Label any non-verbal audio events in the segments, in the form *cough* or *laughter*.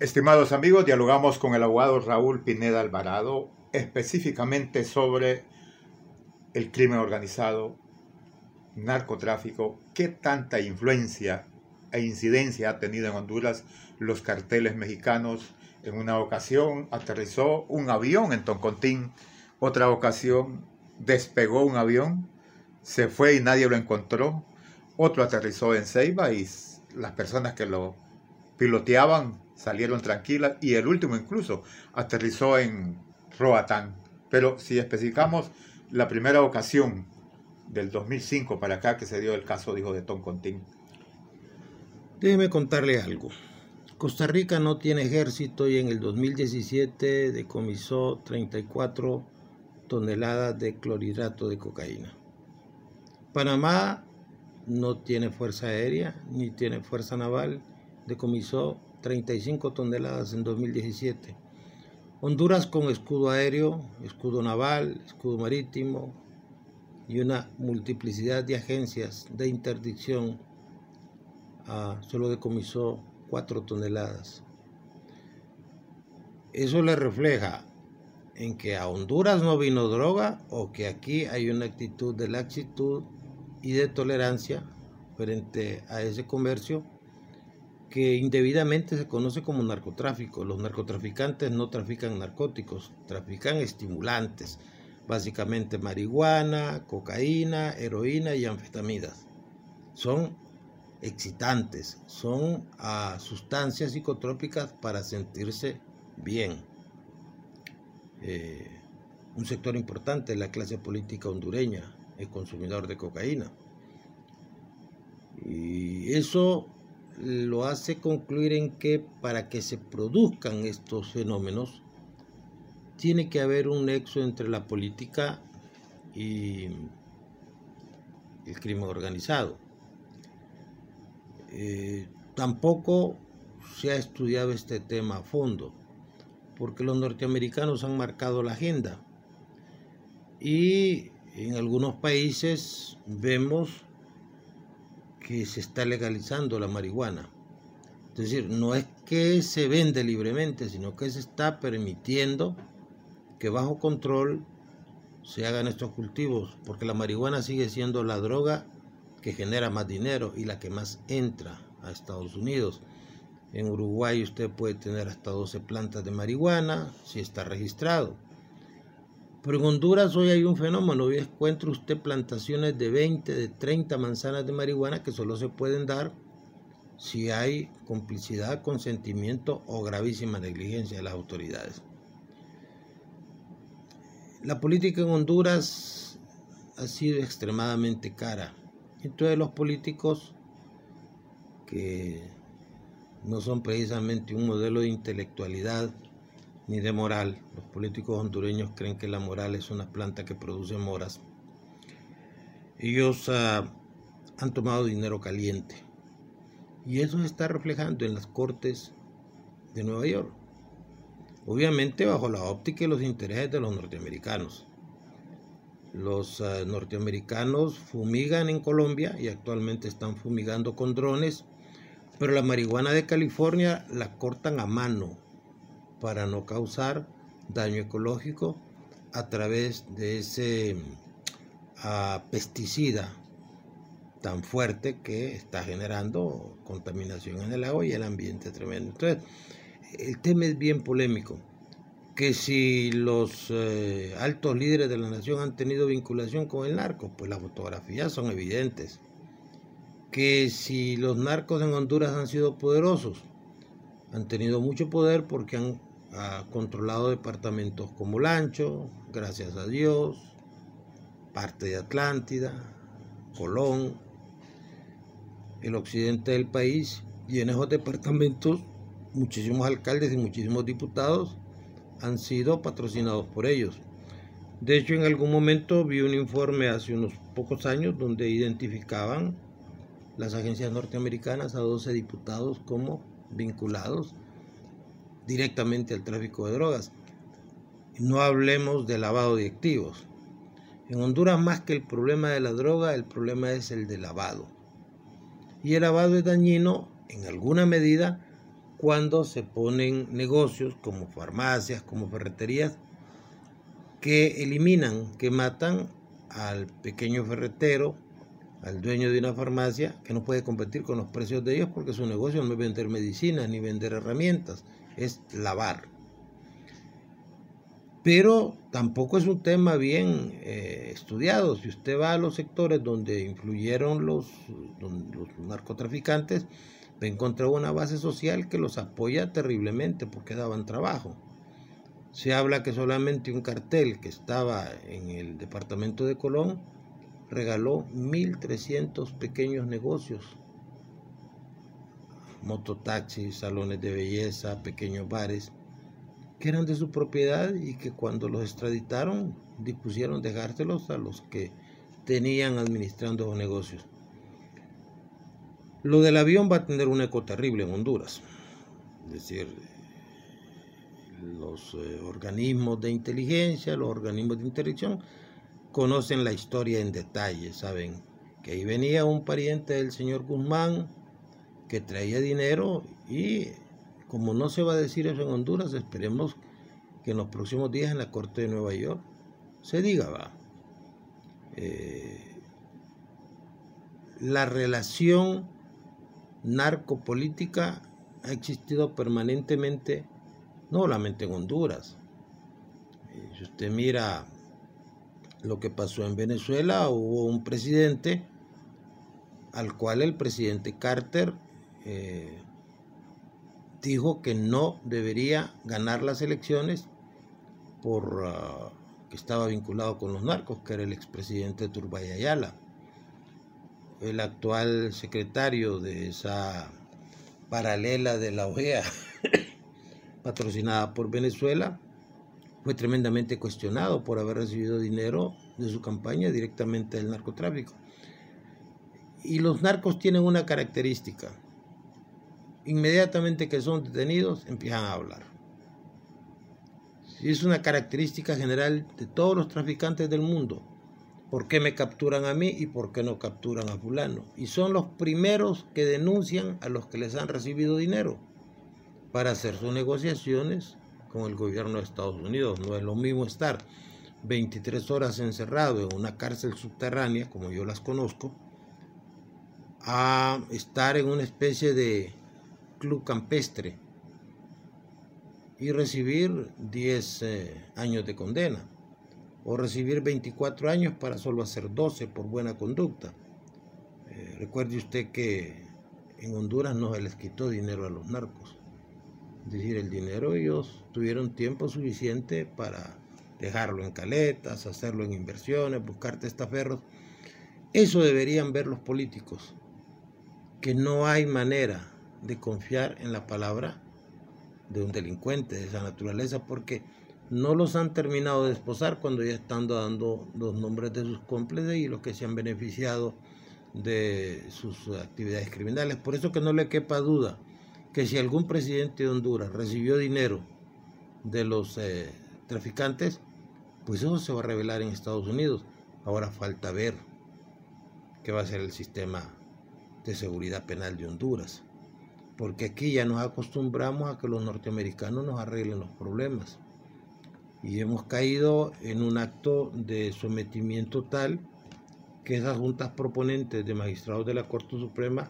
Estimados amigos, dialogamos con el abogado Raúl Pineda Alvarado específicamente sobre el crimen organizado, narcotráfico, qué tanta influencia e incidencia ha tenido en Honduras los carteles mexicanos. En una ocasión aterrizó un avión en Toncontín, otra ocasión despegó un avión, se fue y nadie lo encontró, otro aterrizó en Ceiba y las personas que lo piloteaban salieron tranquilas y el último incluso aterrizó en Roatán. Pero si especificamos la primera ocasión del 2005 para acá que se dio el caso, dijo de Toncontín. Déjeme contarle algo. Costa Rica no tiene ejército y en el 2017 decomisó 34 toneladas de clorhidrato de cocaína. Panamá no tiene fuerza aérea ni tiene fuerza naval, decomisó 35 toneladas en 2017. Honduras con escudo aéreo, escudo naval, escudo marítimo y una multiplicidad de agencias de interdicción ah, solo decomisó 4 toneladas. Eso le refleja en que a Honduras no vino droga o que aquí hay una actitud de laxitud y de tolerancia frente a ese comercio que indebidamente se conoce como narcotráfico. Los narcotraficantes no trafican narcóticos, trafican estimulantes, básicamente marihuana, cocaína, heroína y anfetamidas. Son excitantes, son ah, sustancias psicotrópicas para sentirse bien. Eh, un sector importante de la clase política hondureña es consumidor de cocaína. Y eso lo hace concluir en que para que se produzcan estos fenómenos, tiene que haber un nexo entre la política y el crimen organizado. Eh, tampoco se ha estudiado este tema a fondo, porque los norteamericanos han marcado la agenda y en algunos países vemos que se está legalizando la marihuana. Es decir, no es que se vende libremente, sino que se está permitiendo que bajo control se hagan estos cultivos, porque la marihuana sigue siendo la droga que genera más dinero y la que más entra a Estados Unidos. En Uruguay usted puede tener hasta 12 plantas de marihuana si está registrado. Pero en Honduras hoy hay un fenómeno, hoy encuentra usted plantaciones de 20, de 30 manzanas de marihuana que solo se pueden dar si hay complicidad, consentimiento o gravísima negligencia de las autoridades. La política en Honduras ha sido extremadamente cara. Entonces los políticos que no son precisamente un modelo de intelectualidad ni de moral. Los políticos hondureños creen que la moral es una planta que produce moras. Ellos ah, han tomado dinero caliente y eso se está reflejando en las cortes de Nueva York. Obviamente bajo la óptica y los intereses de los norteamericanos. Los ah, norteamericanos fumigan en Colombia y actualmente están fumigando con drones, pero la marihuana de California la cortan a mano para no causar daño ecológico a través de ese ah, pesticida tan fuerte que está generando contaminación en el agua y el ambiente tremendo. Entonces, el tema es bien polémico, que si los eh, altos líderes de la nación han tenido vinculación con el narco, pues las fotografías son evidentes. Que si los narcos en Honduras han sido poderosos, han tenido mucho poder porque han ha controlado departamentos como Lancho, gracias a Dios, parte de Atlántida, Colón, el occidente del país, y en esos departamentos muchísimos alcaldes y muchísimos diputados han sido patrocinados por ellos. De hecho, en algún momento vi un informe hace unos pocos años donde identificaban las agencias norteamericanas a 12 diputados como vinculados directamente al tráfico de drogas. No hablemos de lavado de activos. En Honduras más que el problema de la droga, el problema es el de lavado. Y el lavado es dañino en alguna medida cuando se ponen negocios como farmacias, como ferreterías, que eliminan, que matan al pequeño ferretero, al dueño de una farmacia, que no puede competir con los precios de ellos porque su negocio no es vender medicinas ni vender herramientas, es lavar. Pero tampoco es un tema bien eh, estudiado. Si usted va a los sectores donde influyeron los, los narcotraficantes, va a encontrar una base social que los apoya terriblemente porque daban trabajo. Se habla que solamente un cartel que estaba en el departamento de Colón regaló 1.300 pequeños negocios. Mototaxis, salones de belleza, pequeños bares, que eran de su propiedad y que cuando los extraditaron dispusieron dejárselos a los que tenían administrando los negocios. Lo del avión va a tener un eco terrible en Honduras. Es decir, los eh, organismos de inteligencia, los organismos de interdicción, conocen la historia en detalle, saben que ahí venía un pariente del señor Guzmán que traía dinero y como no se va a decir eso en Honduras, esperemos que en los próximos días en la Corte de Nueva York se diga, va. Eh, la relación narcopolítica ha existido permanentemente no solamente en Honduras. Eh, si usted mira lo que pasó en Venezuela, hubo un presidente al cual el presidente Carter eh, dijo que no debería ganar las elecciones por ah, que estaba vinculado con los narcos, que era el expresidente Turbay Ayala. El actual secretario de esa paralela de la OEA *coughs* patrocinada por Venezuela, fue tremendamente cuestionado por haber recibido dinero de su campaña directamente del narcotráfico. Y los narcos tienen una característica. Inmediatamente que son detenidos, empiezan a hablar. Es una característica general de todos los traficantes del mundo. ¿Por qué me capturan a mí y por qué no capturan a fulano? Y son los primeros que denuncian a los que les han recibido dinero para hacer sus negociaciones con el gobierno de Estados Unidos. No es lo mismo estar 23 horas encerrado en una cárcel subterránea, como yo las conozco, a estar en una especie de club campestre y recibir 10 eh, años de condena o recibir 24 años para solo hacer 12 por buena conducta. Eh, recuerde usted que en Honduras no se les quitó dinero a los narcos. Es decir, el dinero ellos tuvieron tiempo suficiente para dejarlo en caletas, hacerlo en inversiones, buscar testaferros. Eso deberían ver los políticos, que no hay manera de confiar en la palabra de un delincuente de esa naturaleza porque no los han terminado de esposar cuando ya están dando los nombres de sus cómplices y los que se han beneficiado de sus actividades criminales. Por eso que no le quepa duda que si algún presidente de Honduras recibió dinero de los eh, traficantes, pues eso se va a revelar en Estados Unidos. Ahora falta ver qué va a ser el sistema de seguridad penal de Honduras. Porque aquí ya nos acostumbramos a que los norteamericanos nos arreglen los problemas. Y hemos caído en un acto de sometimiento tal que esas juntas proponentes de magistrados de la Corte Suprema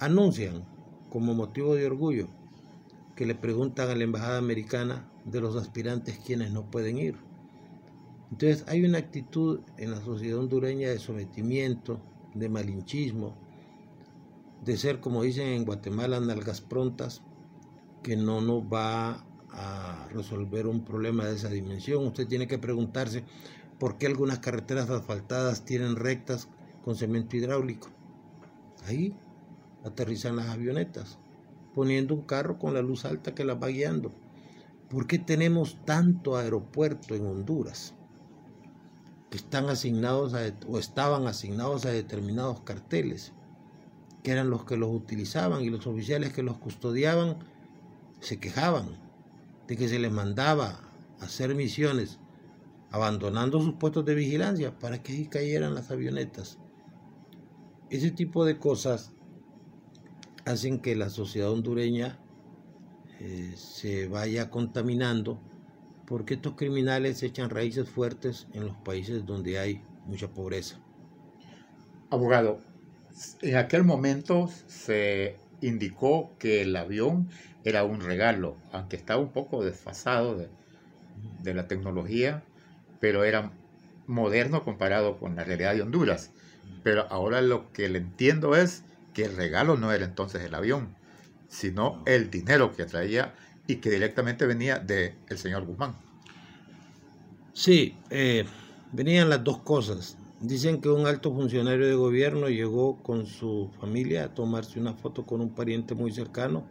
anuncian como motivo de orgullo que le preguntan a la embajada americana de los aspirantes quienes no pueden ir. Entonces hay una actitud en la sociedad hondureña de sometimiento, de malinchismo, de ser, como dicen en Guatemala, nalgas prontas, que no nos va a resolver un problema de esa dimensión. Usted tiene que preguntarse por qué algunas carreteras asfaltadas tienen rectas con cemento hidráulico. Ahí aterrizan las avionetas, poniendo un carro con la luz alta que las va guiando. ¿Por qué tenemos tanto aeropuerto en Honduras? Que están asignados o estaban asignados a determinados carteles, que eran los que los utilizaban y los oficiales que los custodiaban se quejaban de que se les mandaba hacer misiones abandonando sus puestos de vigilancia para que ahí cayeran las avionetas. Ese tipo de cosas hacen que la sociedad hondureña eh, se vaya contaminando, porque estos criminales echan raíces fuertes en los países donde hay mucha pobreza. Abogado, en aquel momento se indicó que el avión era un regalo, aunque estaba un poco desfasado de, de la tecnología, pero era moderno comparado con la realidad de Honduras. Pero ahora lo que le entiendo es que el regalo no era entonces el avión, sino el dinero que traía y que directamente venía del el señor Guzmán. Sí, eh, venían las dos cosas. Dicen que un alto funcionario de gobierno llegó con su familia a tomarse una foto con un pariente muy cercano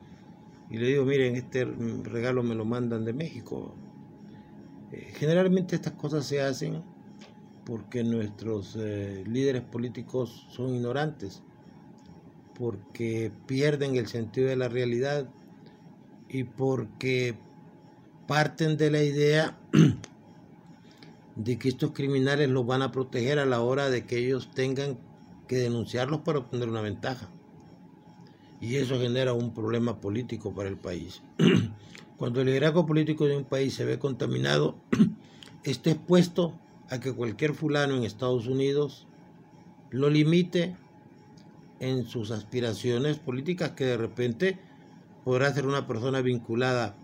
y le dijo, miren, este regalo me lo mandan de México. Eh, generalmente estas cosas se hacen porque nuestros eh, líderes políticos son ignorantes porque pierden el sentido de la realidad y porque parten de la idea *clears throat* de que estos criminales los van a proteger a la hora de que ellos tengan que denunciarlos para obtener una ventaja. Y eso genera un problema político para el país. *clears throat* Cuando el liderazgo político de un país se ve contaminado, *clears throat* está expuesto a que cualquier fulano en Estados Unidos lo limite en sus aspiraciones políticas que de repente podrá ser una persona vinculada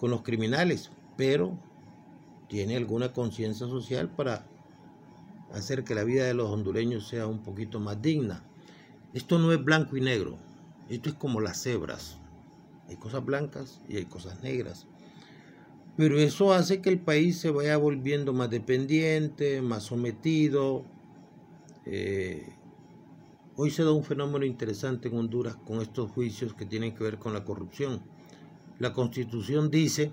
con los criminales, pero tiene alguna conciencia social para hacer que la vida de los hondureños sea un poquito más digna. Esto no es blanco y negro, esto es como las cebras. Hay cosas blancas y hay cosas negras. Pero eso hace que el país se vaya volviendo más dependiente, más sometido, eh, Hoy se da un fenómeno interesante en Honduras con estos juicios que tienen que ver con la corrupción. La constitución dice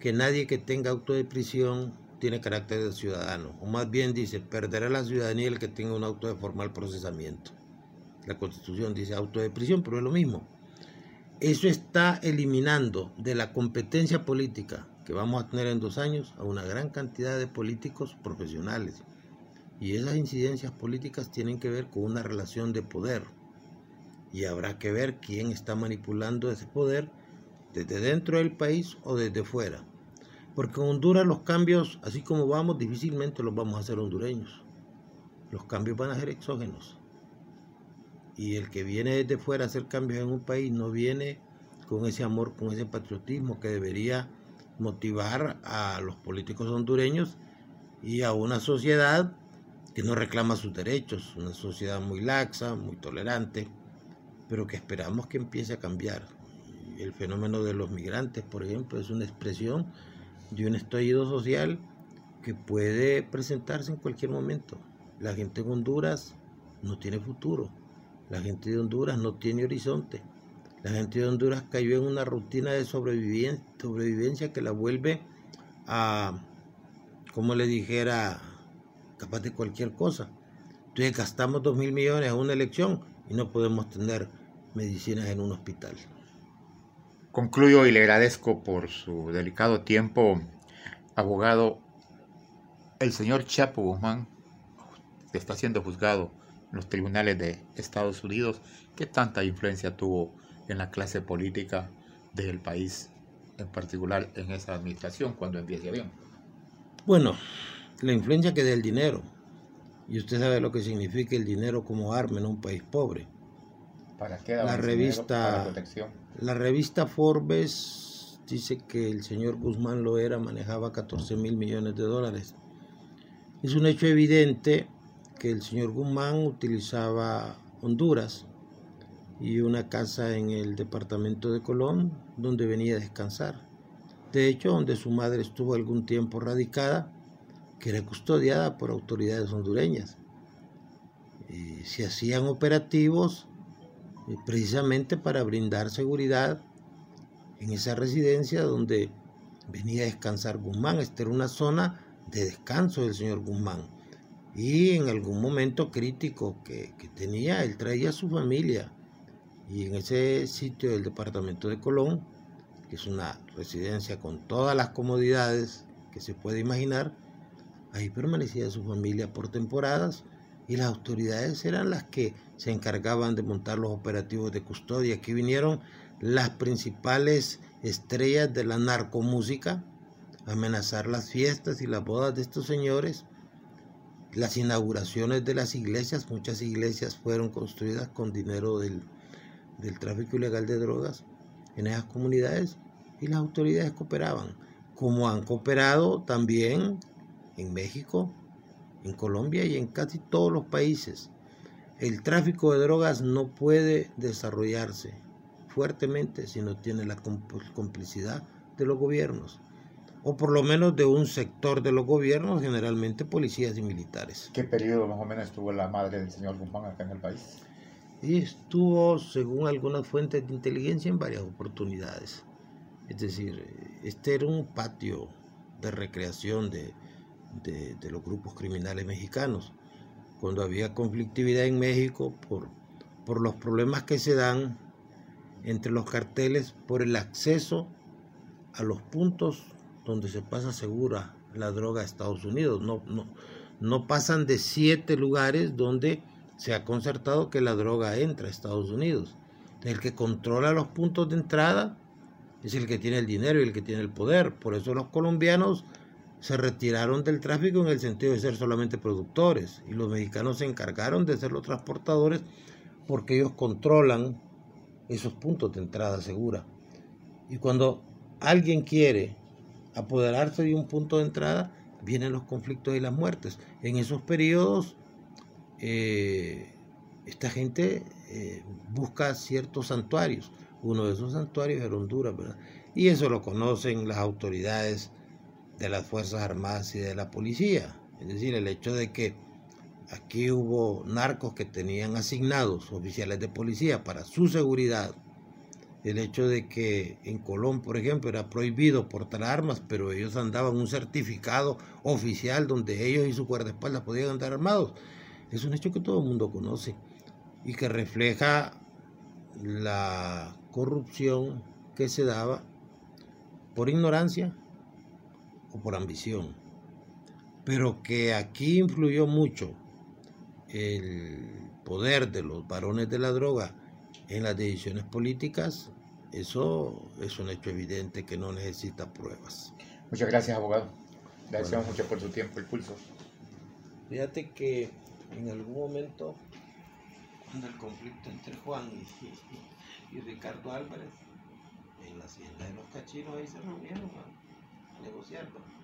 que nadie que tenga auto de prisión tiene carácter de ciudadano, o más bien dice, perderá la ciudadanía el que tenga un auto de formal procesamiento. La constitución dice auto de prisión, pero es lo mismo. Eso está eliminando de la competencia política que vamos a tener en dos años a una gran cantidad de políticos profesionales y esas incidencias políticas tienen que ver con una relación de poder. Y habrá que ver quién está manipulando ese poder desde dentro del país o desde fuera. Porque en Honduras los cambios, así como vamos, difícilmente los vamos a hacer hondureños. Los cambios van a ser exógenos. Y el que viene desde fuera a hacer cambios en un país no viene con ese amor, con ese patriotismo que debería motivar a los políticos hondureños y a una sociedad que no reclama sus derechos, una sociedad muy laxa, muy tolerante, pero que esperamos que empiece a cambiar. El fenómeno de los migrantes, por ejemplo, es una expresión de un estallido social que puede presentarse en cualquier momento. La gente en Honduras no tiene futuro, la gente de Honduras no tiene horizonte, la gente de Honduras cayó en una rutina de sobrevivencia, sobrevivencia que la vuelve a, como le dijera, capaz de cualquier cosa. Entonces gastamos dos mil millones en una elección y no podemos tener medicinas en un hospital. Concluyo y le agradezco por su delicado tiempo, abogado. El señor Chapo Guzmán está siendo juzgado en los tribunales de Estados Unidos. ¿Qué tanta influencia tuvo en la clase política del país, en particular en esa administración cuando empiece bien? Bueno, la influencia que da el dinero. Y usted sabe lo que significa el dinero como arma en un país pobre. ¿Para qué la revista? La revista Forbes dice que el señor Guzmán Loera manejaba 14 mil millones de dólares. Es un hecho evidente que el señor Guzmán utilizaba Honduras y una casa en el departamento de Colón donde venía a descansar. De hecho, donde su madre estuvo algún tiempo radicada que era custodiada por autoridades hondureñas. se hacían operativos eh, precisamente para brindar seguridad en esa residencia donde venía a descansar Guzmán. Esta era una zona de descanso del señor Guzmán. Y en algún momento crítico que, que tenía, él traía a su familia. Y en ese sitio del departamento de Colón, que es una residencia con todas las comodidades que se puede imaginar, Ahí permanecía su familia por temporadas y las autoridades eran las que se encargaban de montar los operativos de custodia. Aquí vinieron las principales estrellas de la narcomúsica, amenazar las fiestas y las bodas de estos señores, las inauguraciones de las iglesias, muchas iglesias fueron construidas con dinero del, del tráfico ilegal de drogas en esas comunidades y las autoridades cooperaban, como han cooperado también en México, en Colombia y en casi todos los países. El tráfico de drogas no puede desarrollarse fuertemente si no tiene la complicidad de los gobiernos, o por lo menos de un sector de los gobiernos, generalmente policías y militares. ¿Qué periodo más o menos estuvo la madre del señor Guzmán acá en el país? Y estuvo, según algunas fuentes de inteligencia, en varias oportunidades. Es decir, este era un patio de recreación de, de, los grupos criminales mexicanos. Cuando había conflictividad en México por, por los problemas que se dan entre los carteles, por el acceso a los puntos donde se pasa segura la droga a Estados Unidos. No, no, no pasan de siete lugares donde se ha concertado que la droga entra a Estados Unidos. El que controla los puntos de entrada es el que tiene el dinero y el que tiene el poder. Por eso los colombianos se retiraron del tráfico en el sentido de ser solamente productores y los mexicanos se encargaron de ser los transportadores porque ellos controlan esos puntos de entrada segura. Y cuando alguien quiere apoderarse de un punto de entrada, vienen los conflictos y las muertes. En esos periodos, eh, esta gente eh, busca ciertos santuarios. Uno de esos santuarios era Honduras, ¿verdad? Y eso lo conocen las autoridades de las Fuerzas Armadas y de la policía. Es decir, el hecho de que aquí hubo narcos que tenían asignados oficiales de policía para su seguridad. El hecho de que en Colón, por ejemplo, era prohibido portar armas, pero ellos andaban un certificado oficial donde ellos y su guardaespaldas podían andar armados. Es un hecho que todo el mundo conoce y que refleja la corrupción que se daba por ignorancia o por ambición, pero que aquí influyó mucho el poder de los varones de la droga en las decisiones políticas, eso es un hecho evidente que no necesita pruebas. Muchas gracias, abogado. Gracias mucho por su tiempo y pulso. Fíjate que en algún momento, cuando el conflicto entre Juan y, Ricardo Álvarez, en la hacienda de los cachinos, ahí se reunieron negociando.